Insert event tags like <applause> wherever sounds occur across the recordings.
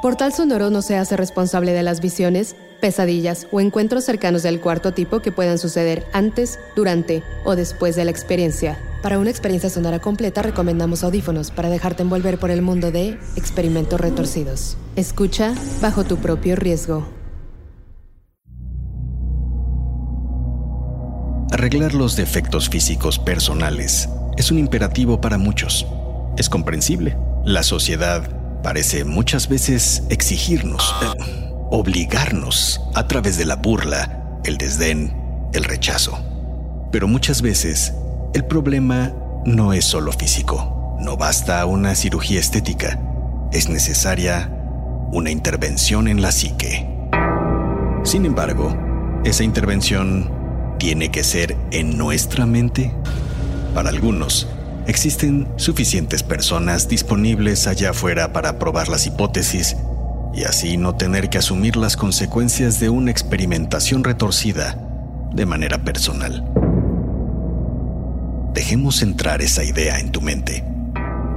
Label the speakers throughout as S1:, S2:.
S1: Portal Sonoro no se hace responsable de las visiones, pesadillas o encuentros cercanos del cuarto tipo que puedan suceder antes, durante o después de la experiencia. Para una experiencia sonora completa recomendamos audífonos para dejarte envolver por el mundo de experimentos retorcidos. Escucha bajo tu propio riesgo.
S2: Arreglar los defectos físicos personales es un imperativo para muchos. Es comprensible. La sociedad parece muchas veces exigirnos, eh, obligarnos a través de la burla, el desdén, el rechazo. Pero muchas veces el problema no es solo físico. No basta una cirugía estética. Es necesaria una intervención en la psique. Sin embargo, esa intervención tiene que ser en nuestra mente. Para algunos, existen suficientes personas disponibles allá afuera para probar las hipótesis y así no tener que asumir las consecuencias de una experimentación retorcida de manera personal. Dejemos entrar esa idea en tu mente.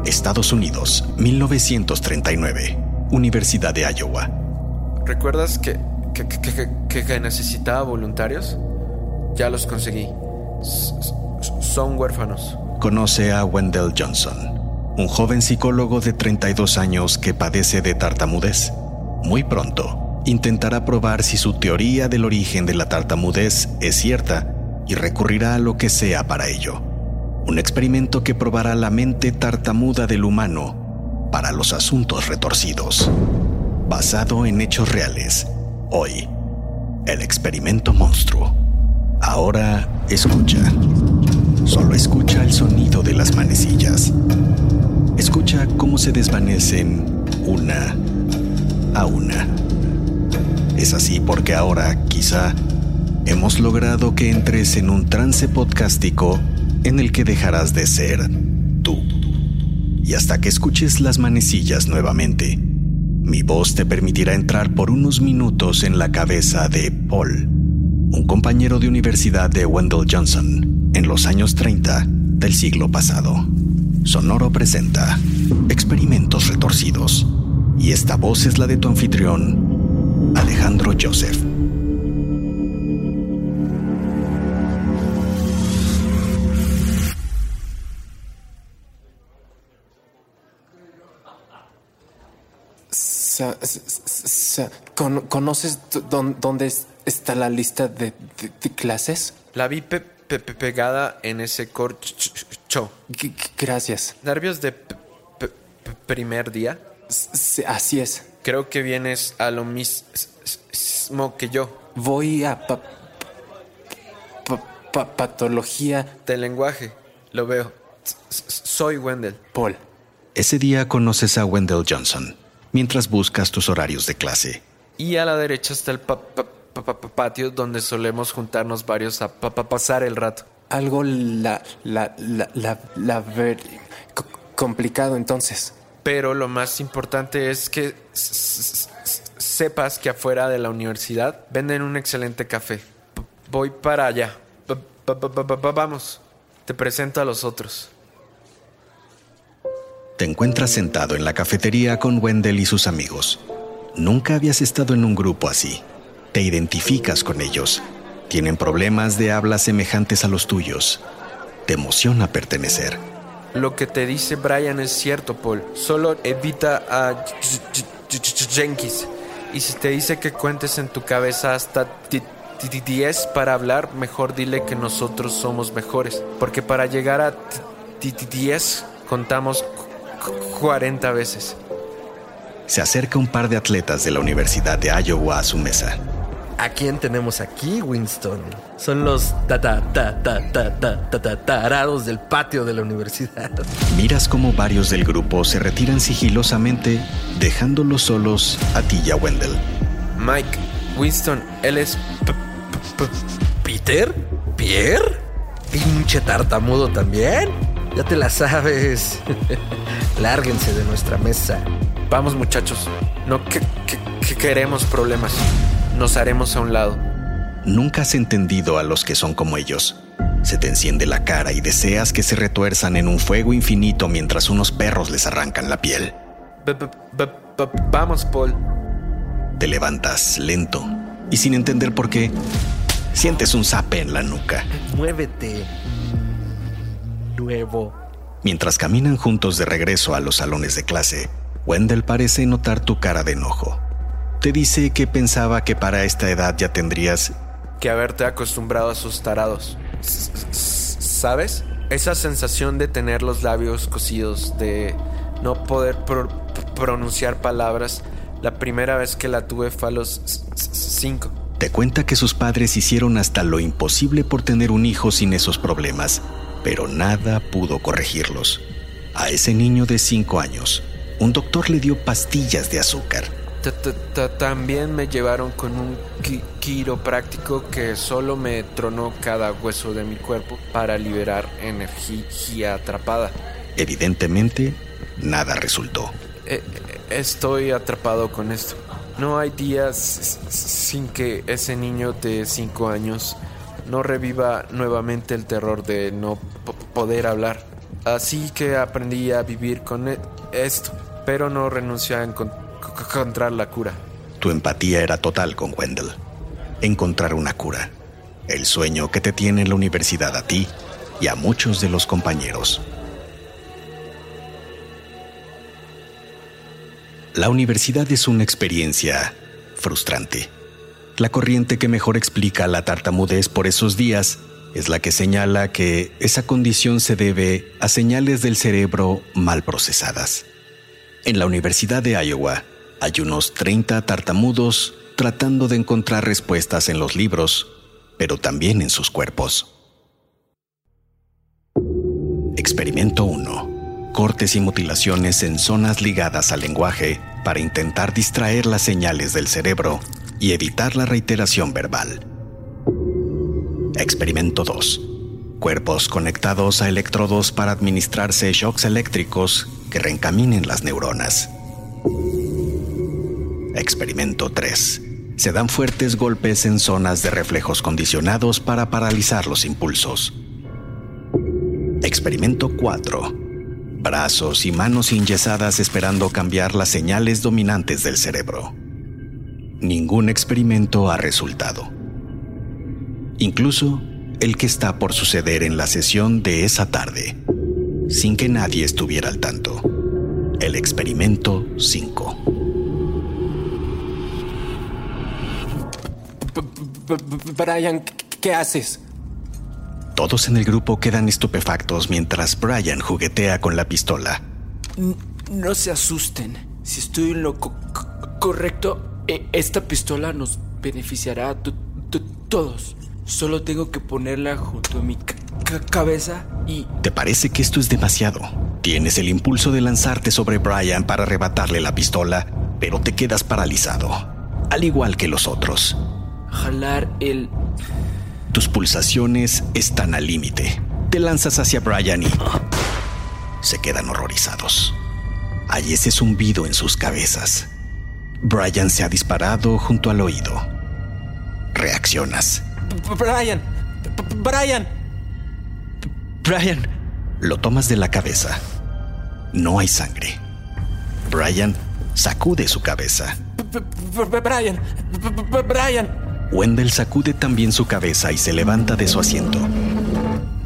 S2: Estados Unidos, 1939, Universidad de Iowa.
S3: ¿Recuerdas que, que, que, que necesitaba voluntarios? Ya los conseguí. Son huérfanos
S2: conoce a Wendell Johnson, un joven psicólogo de 32 años que padece de tartamudez. Muy pronto, intentará probar si su teoría del origen de la tartamudez es cierta y recurrirá a lo que sea para ello. Un experimento que probará la mente tartamuda del humano para los asuntos retorcidos. Basado en hechos reales. Hoy, el experimento monstruo. Ahora escucha. Solo escucha el sonido de las manecillas. Escucha cómo se desvanecen una a una. Es así porque ahora, quizá, hemos logrado que entres en un trance podcástico en el que dejarás de ser tú. Y hasta que escuches las manecillas nuevamente, mi voz te permitirá entrar por unos minutos en la cabeza de Paul, un compañero de universidad de Wendell Johnson en los años 30 del siglo pasado. Sonoro presenta Experimentos Retorcidos. Y esta voz es la de tu anfitrión, Alejandro Joseph.
S4: ¿Conoces dónde está la lista de, clases?
S3: La vi pegada en ese corcho.
S4: Gracias.
S3: ¿Nervios de primer día?
S4: así es.
S3: Creo que vienes a lo mismo que yo.
S4: Voy a patología
S3: de lenguaje. Lo veo. Soy Wendell.
S4: Paul.
S2: Ese día conoces a Wendell Johnson mientras buscas tus horarios de clase.
S3: Y a la derecha está el patio donde solemos juntarnos varios a pasar el rato.
S4: Algo la, la, la, la, la ver, complicado entonces.
S3: Pero lo más importante es que sepas que afuera de la universidad venden un excelente café. Voy para allá. Vamos, te presento a los otros.
S2: Te encuentras sentado en la cafetería con Wendell y sus amigos. Nunca habías estado en un grupo así. Te identificas con ellos. Tienen problemas de habla semejantes a los tuyos. Te emociona pertenecer.
S3: Lo que te dice Brian es cierto, Paul. Solo evita a Jenkins. Y si te dice que cuentes en tu cabeza hasta 10 para hablar, mejor dile que nosotros somos mejores. Porque para llegar a 10 contamos 40 veces.
S2: Se acerca un par de atletas de la Universidad de Iowa a su mesa.
S3: ¿A quién tenemos aquí, Winston? Son los ta ta ta ta ta ta ta ta tarados del patio de la universidad.
S2: Miras como varios del grupo se retiran sigilosamente, dejándolos solos a ti y a Wendell.
S3: Mike, Winston, él es Peter, Pierre, pinche tartamudo también. Ya te la sabes. <laughs> Lárguense de nuestra mesa. Vamos, muchachos. No que, que- que queremos problemas. Nos haremos a un lado.
S2: Nunca has entendido a los que son como ellos. Se te enciende la cara y deseas que se retuerzan en un fuego infinito mientras unos perros les arrancan la piel.
S3: B- b- b- b- vamos, Paul.
S2: Te levantas lento y sin entender por qué, sientes un zape en la nuca.
S3: Muévete. Nuevo.
S2: Mientras caminan juntos de regreso a los salones de clase, Wendell parece notar tu cara de enojo. Te dice que pensaba que para esta edad ya tendrías...
S3: que haberte acostumbrado a sus tarados. ¿Sabes? Esa sensación de tener los labios cosidos, de no poder pro- pronunciar palabras. La primera vez que la tuve fue a los s- s- cinco.
S2: Te cuenta que sus padres hicieron hasta lo imposible por tener un hijo sin esos problemas, pero nada pudo corregirlos. A ese niño de cinco años, un doctor le dio pastillas de azúcar.
S3: Ta- ta- ta- También me llevaron con un qui- quiropráctico que solo me tronó cada hueso de mi cuerpo para liberar energía atrapada.
S2: Evidentemente, nada resultó.
S3: Eh, Estoy atrapado con esto. No hay días sin que ese niño de 5 años no reviva nuevamente el terror de no po- poder hablar. Así que aprendí a vivir con e- esto, pero no renuncié a encon- c- encontrar la cura.
S2: Tu empatía era total con Wendell. Encontrar una cura. El sueño que te tiene en la universidad a ti y a muchos de los compañeros. La universidad es una experiencia frustrante. La corriente que mejor explica la tartamudez por esos días es la que señala que esa condición se debe a señales del cerebro mal procesadas. En la Universidad de Iowa hay unos 30 tartamudos tratando de encontrar respuestas en los libros, pero también en sus cuerpos. Experimento 1. Cortes y mutilaciones en zonas ligadas al lenguaje para intentar distraer las señales del cerebro y evitar la reiteración verbal. Experimento 2. Cuerpos conectados a electrodos para administrarse shocks eléctricos que reencaminen las neuronas. Experimento 3. Se dan fuertes golpes en zonas de reflejos condicionados para paralizar los impulsos. Experimento 4. Brazos y manos inyesadas esperando cambiar las señales dominantes del cerebro. Ningún experimento ha resultado. Incluso el que está por suceder en la sesión de esa tarde, sin que nadie estuviera al tanto. El experimento 5.
S4: Brian, ¿qué- ¿qué haces?
S2: Todos en el grupo quedan estupefactos mientras Brian juguetea con la pistola.
S5: No se asusten. Si estoy en lo co- co- correcto, e- esta pistola nos beneficiará a to- to- todos. Solo tengo que ponerla junto a mi ca- ca- cabeza y...
S2: ¿Te parece que esto es demasiado? Tienes el impulso de lanzarte sobre Brian para arrebatarle la pistola, pero te quedas paralizado, al igual que los otros.
S5: Jalar el...
S2: Tus pulsaciones están al límite. Te lanzas hacia Brian y se quedan horrorizados. Hay ese zumbido en sus cabezas. Brian se ha disparado junto al oído. Reaccionas.
S4: Brian, Brian.
S2: Brian. Lo tomas de la cabeza. No hay sangre. Brian sacude su cabeza.
S4: Brian, Brian.
S2: Wendell sacude también su cabeza y se levanta de su asiento.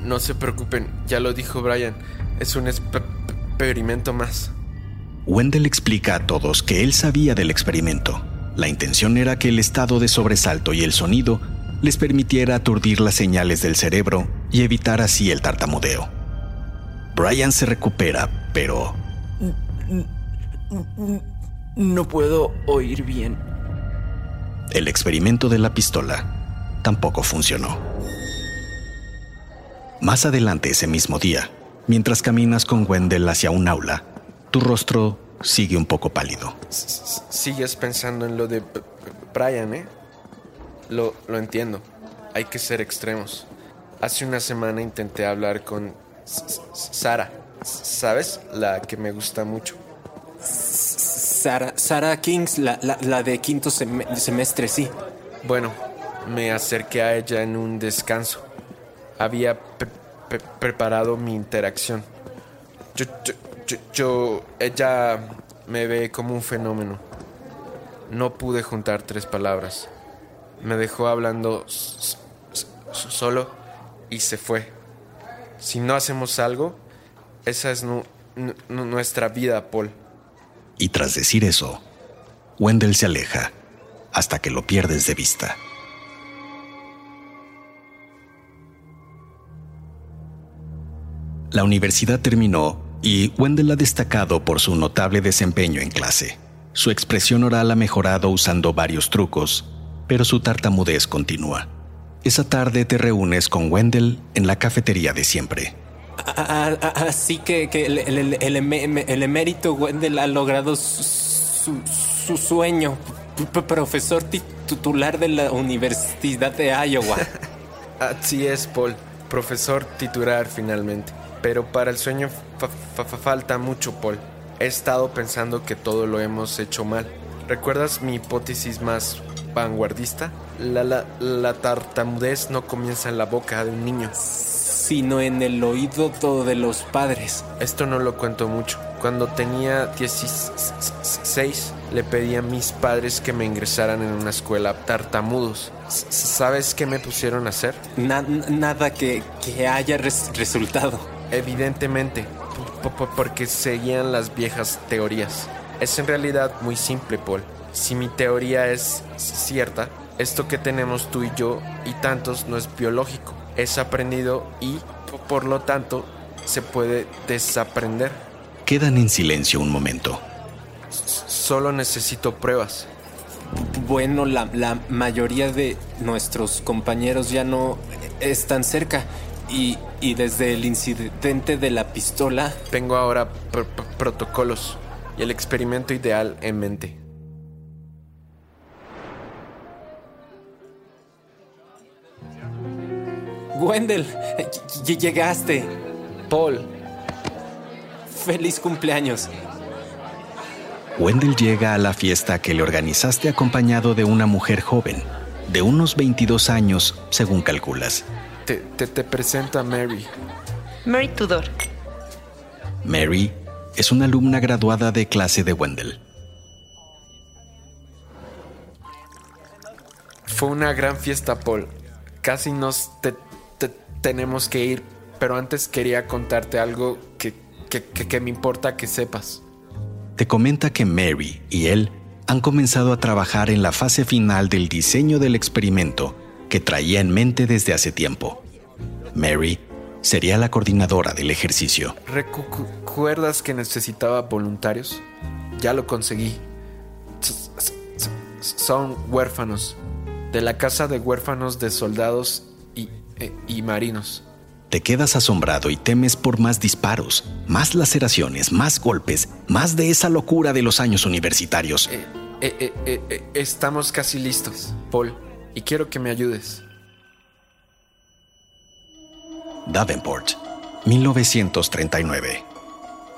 S3: No se preocupen, ya lo dijo Brian. Es un experimento más.
S2: Wendell explica a todos que él sabía del experimento. La intención era que el estado de sobresalto y el sonido les permitiera aturdir las señales del cerebro y evitar así el tartamudeo. Brian se recupera, pero
S5: No puedo oír bien.
S2: El experimento de la pistola tampoco funcionó. Más adelante ese mismo día, mientras caminas con Wendell hacia un aula, tu rostro sigue un poco pálido.
S3: Sigues pensando en lo de Brian, ¿eh? Lo, lo entiendo. Hay que ser extremos. Hace una semana intenté hablar con Sara. ¿Sabes? La que me gusta mucho.
S4: Sara, Kings, la, la, de quinto semestre, sí.
S3: Bueno, me acerqué a ella en un descanso. Había preparado mi interacción. Yo, ella me ve como un fenómeno. No pude juntar tres palabras. Me dejó hablando solo y se fue. Si no hacemos algo, esa es nuestra vida, Paul.
S2: Y tras decir eso, Wendell se aleja hasta que lo pierdes de vista. La universidad terminó y Wendell ha destacado por su notable desempeño en clase. Su expresión oral ha mejorado usando varios trucos, pero su tartamudez continúa. Esa tarde te reúnes con Wendell en la cafetería de siempre.
S4: Así que, el, emérito Wendell ha logrado su, sueño. profesor titular de la Universidad de Iowa. <laughs>
S3: Así es, Paul. Profesor titular finalmente. Pero para el sueño falta mucho, Paul. He estado pensando que todo lo hemos hecho mal. ¿Recuerdas mi hipótesis más vanguardista? La, la, tartamudez no comienza en la boca de un niño.
S4: Sino en el oído de los padres.
S3: Esto no lo cuento mucho. Cuando tenía 16, le pedí a mis padres que me ingresaran en una escuela tartamudos. ¿Sabes qué me pusieron a hacer?
S4: nada que, que haya resultado.
S3: Evidentemente, porque seguían las viejas teorías. Es en realidad muy simple, Paul. Si mi teoría es cierta, esto que tenemos tú y yo y tantos no es biológico, es aprendido y, por lo tanto, se puede desaprender.
S2: Quedan en silencio un momento.
S3: Solo necesito pruebas.
S4: Bueno, la, la, mayoría de nuestros compañeros ya no están cerca y, y desde el incidente de la pistola...
S3: Tengo ahora protocolos y el experimento ideal en mente.
S4: Wendell, llegaste.
S3: Paul.
S4: Feliz cumpleaños.
S2: Wendell llega a la fiesta que le organizaste acompañado de una mujer joven, de unos 22 años, según calculas.
S3: Te, te, te presenta Mary.
S6: Mary Tudor.
S2: Mary es una alumna graduada de clase de Wendell.
S3: Fue una gran fiesta, Paul. Casi nos te, tenemos que ir, pero antes quería contarte algo que, que, me importa que sepas.
S2: Te comenta que Mary y él han comenzado a trabajar en la fase final del diseño del experimento que traía en mente desde hace tiempo. Mary sería la coordinadora del ejercicio.
S3: ¿Recuerdas que necesitaba voluntarios? Ya lo conseguí. Son huérfanos, de la Casa de Huérfanos de Soldados eh, y, marinos.
S2: Te quedas asombrado y temes por más disparos, más laceraciones, más golpes, más de esa locura de los años universitarios.
S3: Eh, eh, estamos casi listos, Paul, y quiero que me ayudes.
S2: Davenport, 1939.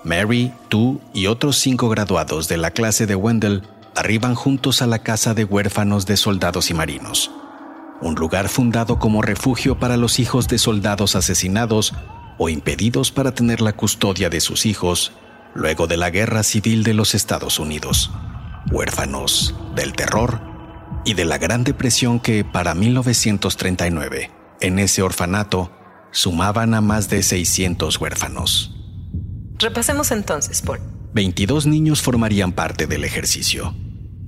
S2: Mary, tú y otros cinco graduados de la clase de Wendell arriban juntos a la casa de huérfanos de soldados y marinos un lugar fundado como refugio para los hijos de soldados asesinados o impedidos para tener la custodia de sus hijos luego de la Guerra Civil de los Estados Unidos, huérfanos del terror y de la Gran Depresión que para 1939, en ese orfanato, sumaban a más de 600 huérfanos.
S6: Repasemos entonces, Paul.
S2: 22 niños formarían parte del ejercicio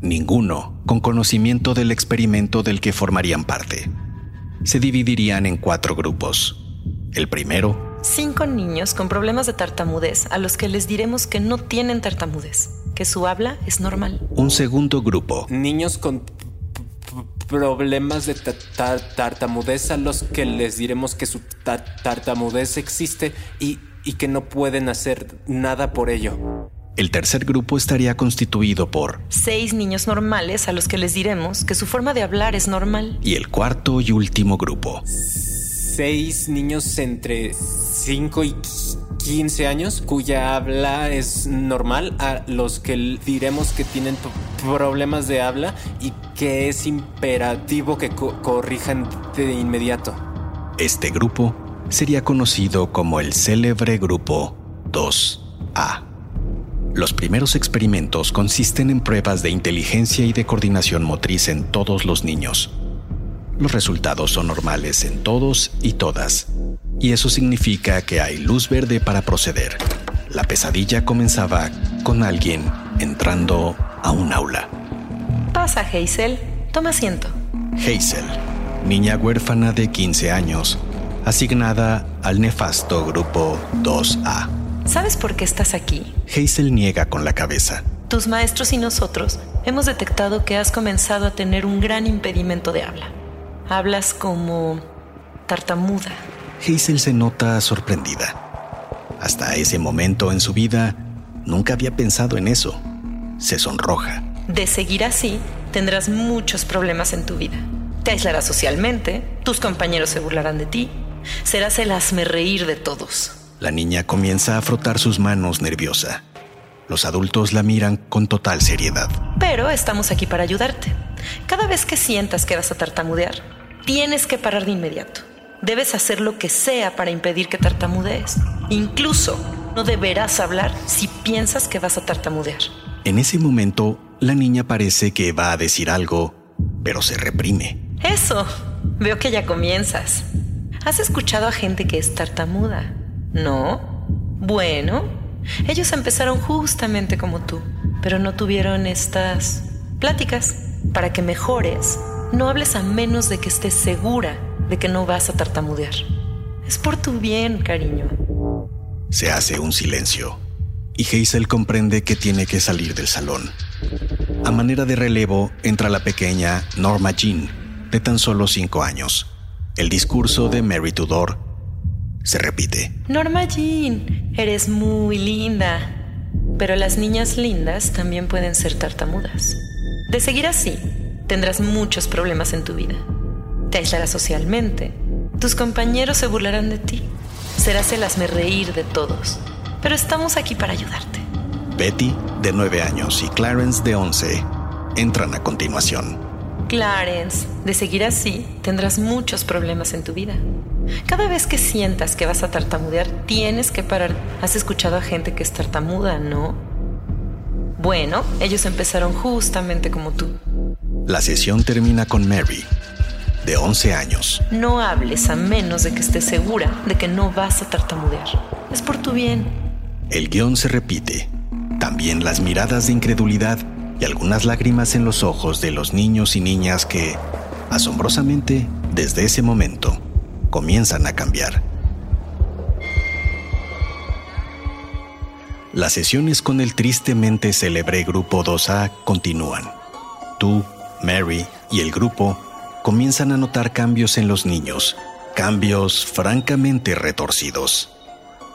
S2: ninguno con conocimiento del experimento del que formarían parte. Se dividirían en cuatro grupos. El primero...
S6: Cinco niños con problemas de tartamudez a los que les diremos que no tienen tartamudez, que su habla es normal.
S2: Un segundo grupo.
S4: Niños con problemas de tartamudez a los que les diremos que su tartamudez existe y, y que no pueden hacer nada por ello.
S2: El tercer grupo estaría constituido por
S6: seis niños normales a los que les diremos que su forma de hablar es normal.
S2: Y el cuarto y último grupo.
S4: Seis niños entre 5 y 15 años cuya habla es normal, a los que diremos que tienen problemas de habla y que es imperativo que corrijan de inmediato.
S2: Este grupo sería conocido como el célebre grupo 2A. Los primeros experimentos consisten en pruebas de inteligencia y de coordinación motriz en todos los niños. Los resultados son normales en todos y todas, y eso significa que hay luz verde para proceder. La pesadilla comenzaba con alguien entrando a un aula.
S6: Pasa, Hazel. Toma asiento.
S2: Hazel, niña huérfana de 15 años, asignada al nefasto grupo 2A.
S6: ¿Sabes por qué estás aquí?
S2: Hazel niega con la cabeza.
S6: Tus maestros y nosotros hemos detectado que has comenzado a tener un gran impedimento de habla. Hablas como tartamuda.
S2: Hazel se nota sorprendida. Hasta ese momento en su vida, nunca había pensado en eso. Se sonroja.
S6: De seguir así, tendrás muchos problemas en tu vida. Te aislarás socialmente, tus compañeros se burlarán de ti, serás el hazme reír de todos.
S2: La niña comienza a frotar sus manos nerviosa. Los adultos la miran con total seriedad.
S6: Pero estamos aquí para ayudarte. Cada vez que sientas que vas a tartamudear, tienes que parar de inmediato. Debes hacer lo que sea para impedir que tartamudees. Incluso no deberás hablar si piensas que vas a tartamudear.
S2: En ese momento, la niña parece que va a decir algo, pero se reprime.
S6: Eso. Veo que ya comienzas. ¿Has escuchado a gente que es tartamuda? ¿No? Bueno, ellos empezaron justamente como tú, pero no tuvieron estas pláticas. Para que mejores, no hables a menos de que estés segura de que no vas a tartamudear. Es por tu bien, cariño.
S2: Se hace un silencio y Hazel comprende que tiene que salir del salón. A manera de relevo entra la pequeña Norma Jean, de tan solo cinco años. El discurso de Mary Tudor se repite.
S6: Norma Jean, eres muy linda. Pero las niñas lindas también pueden ser tartamudas. De seguir así, tendrás muchos problemas en tu vida. Te aislarás socialmente. Tus compañeros se burlarán de ti. Serás el hazme reír de todos. Pero estamos aquí para ayudarte.
S2: Betty, de 9 años, y Clarence, de 11, entran a continuación.
S6: Clarence, de seguir así, tendrás muchos problemas en tu vida. Cada vez que sientas que vas a tartamudear, tienes que parar. ¿Has escuchado a gente que es tartamuda, no? Bueno, ellos empezaron justamente como tú.
S2: La sesión termina con Mary, de 11 años.
S6: No hables a menos de que estés segura de que no vas a tartamudear. Es por tu bien.
S2: El guion se repite. También las miradas de incredulidad y algunas lágrimas en los ojos de los niños y niñas que, asombrosamente, desde ese momento, comienzan a cambiar. Las sesiones con el tristemente célebre Grupo 2A continúan. Tú, Mary y el grupo comienzan a notar cambios en los niños, cambios francamente retorcidos,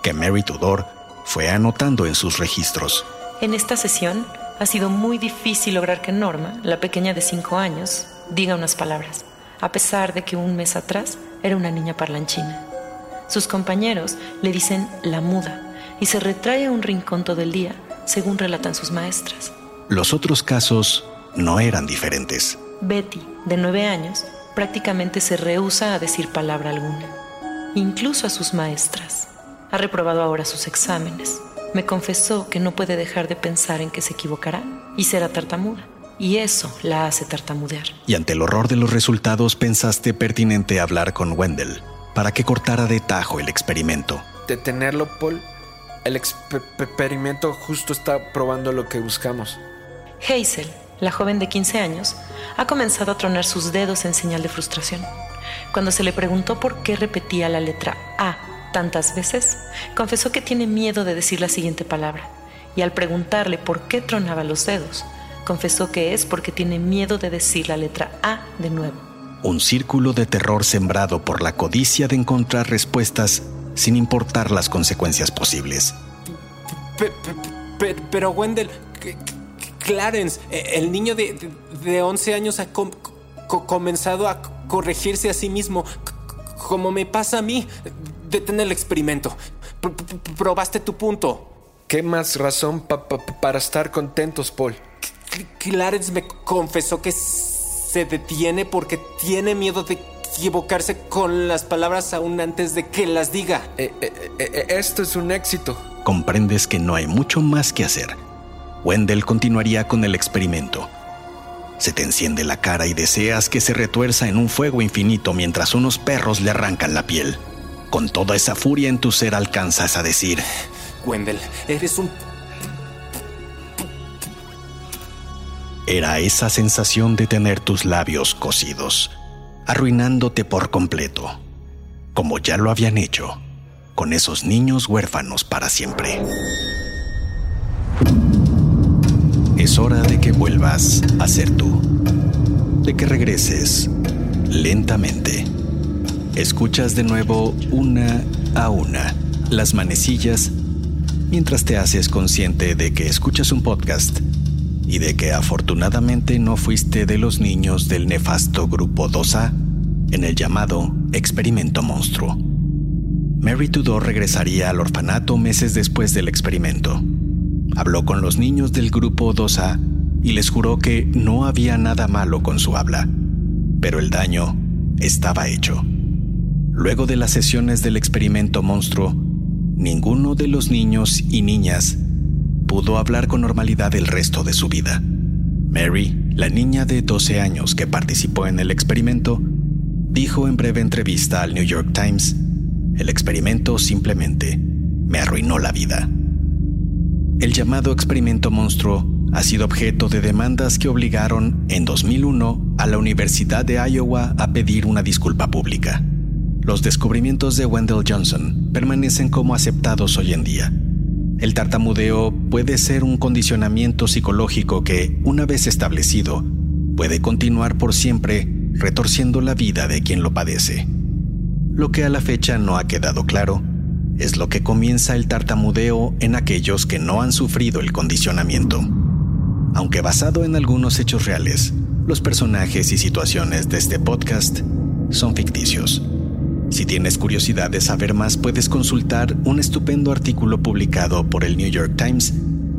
S2: que Mary Tudor fue anotando en sus registros.
S6: En esta sesión ha sido muy difícil lograr que Norma, la pequeña de 5 años, diga unas palabras, a pesar de que un mes atrás era una niña parlanchina. Sus compañeros le dicen la muda y se retrae a un rincón todo el día, según relatan sus maestras.
S2: Los otros casos no eran diferentes.
S6: Betty, de nueve años, prácticamente se rehúsa a decir palabra alguna, incluso a sus maestras. Ha reprobado ahora sus exámenes. Me confesó que no puede dejar de pensar en que se equivocará y será tartamuda y eso la hace tartamudear.
S2: Y ante el horror de los resultados pensaste pertinente hablar con Wendell para que cortara de tajo el experimento.
S3: Detenerlo, Paul. El experimento justo está probando lo que buscamos.
S6: Hazel, la joven de 15 años, ha comenzado a tronar sus dedos en señal de frustración. Cuando se le preguntó por qué repetía la letra A tantas veces, confesó que tiene miedo de decir la siguiente palabra. Y al preguntarle por qué tronaba los dedos, Confesó que es porque tiene miedo de decir la letra A de nuevo.
S2: Un círculo de terror sembrado por la codicia de encontrar respuestas sin importar las consecuencias posibles.
S4: Pero, Wendell, Clarence, e, el niño de, de 11 años ha comenzado a corregirse a sí mismo, como me pasa a mí. Detén el experimento. probaste tu punto.
S3: ¿Qué más razón para estar contentos, Paul?
S4: Clarence me confesó que se detiene porque tiene miedo de equivocarse con las palabras aún antes de que las diga.
S3: Eh, eh, eh, esto es un éxito.
S2: Comprendes que no hay mucho más que hacer. Wendell continuaría con el experimento. Se te enciende la cara y deseas que se retuerza en un fuego infinito mientras unos perros le arrancan la piel. Con toda esa furia en tu ser alcanzas a decir...
S4: Wendell, eres un
S2: era esa sensación de tener tus labios cocidos, arruinándote por completo, como ya lo habían hecho con esos niños huérfanos para siempre. Es hora de que vuelvas a ser tú, de que regreses lentamente. Escuchas de nuevo una a una las manecillas mientras te haces consciente de que escuchas un podcast y de que afortunadamente no fuiste de los niños del nefasto Grupo 2A en el llamado Experimento Monstruo. Mary Tudor regresaría al orfanato meses después del experimento. Habló con los niños del Grupo 2A y les juró que no había nada malo con su habla, pero el daño estaba hecho. Luego de las sesiones del experimento monstruo, ninguno de los niños y niñas pudo hablar con normalidad el resto de su vida. Mary, la niña de 12 años que participó en el experimento, dijo en breve entrevista al New York Times, el experimento simplemente me arruinó la vida. El llamado experimento monstruo ha sido objeto de demandas que obligaron en 2001 a la Universidad de Iowa a pedir una disculpa pública. Los descubrimientos de Wendell Johnson permanecen como aceptados hoy en día, el tartamudeo puede ser un condicionamiento psicológico que, una vez establecido, puede continuar por siempre retorciendo la vida de quien lo padece. Lo que a la fecha no ha quedado claro es lo que comienza el tartamudeo en aquellos que no han sufrido el condicionamiento. Aunque basado en algunos hechos reales, los personajes y situaciones de este podcast son ficticios. Si tienes curiosidad de saber más, puedes consultar un estupendo artículo publicado por el New York Times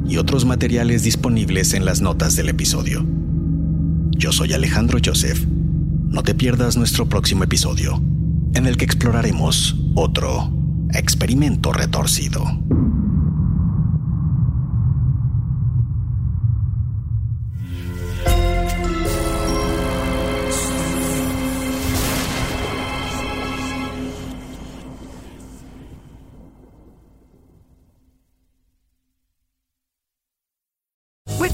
S2: y otros materiales disponibles en las notas del episodio. Yo soy Alejandro Joseph. No te pierdas nuestro próximo episodio, en el que exploraremos otro experimento retorcido.